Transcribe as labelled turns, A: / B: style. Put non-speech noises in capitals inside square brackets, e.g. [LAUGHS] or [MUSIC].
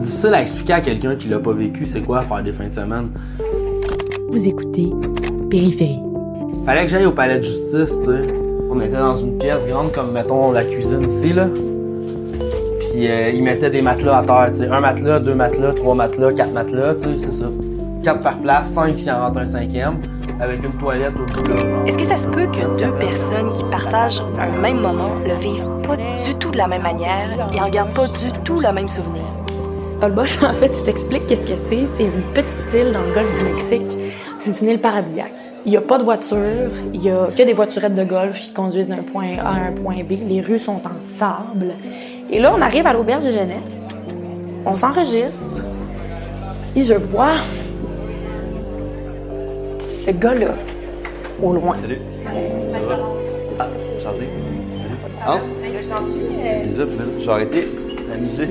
A: difficile à expliquer à quelqu'un qui l'a pas vécu, c'est quoi faire des fins de semaine.
B: Vous écoutez Périphérie.
A: Fallait que j'aille au palais de justice, tu sais. On était dans une pièce grande comme, mettons, la cuisine ici, là. Puis euh, ils mettaient des matelas à terre, tu sais. Un matelas, deux matelas, trois matelas, quatre matelas, tu sais, c'est ça. Quatre par place, cinq s'il en rentre un cinquième, avec une toilette au bout, là.
C: Est-ce que ça se peut que deux personnes qui partagent un même moment le vivent pas du tout de la même manière et en gardent pas du tout le même souvenir?
D: Holbox, [LAUGHS] en fait, je t'explique qu'est-ce que c'est. C'est une petite île dans le golfe du Mexique. C'est une île paradisiaque. Il n'y a pas de voiture, il y a que des voiturettes de golf qui conduisent d'un point A à un point B. Les rues sont en sable. Et là, on arrive à l'auberge de jeunesse. On s'enregistre. Et je vois ce gars-là au loin.
E: Salut. Ça va? Ah. Salut. Entre. Lisa, vais arrêter la musique.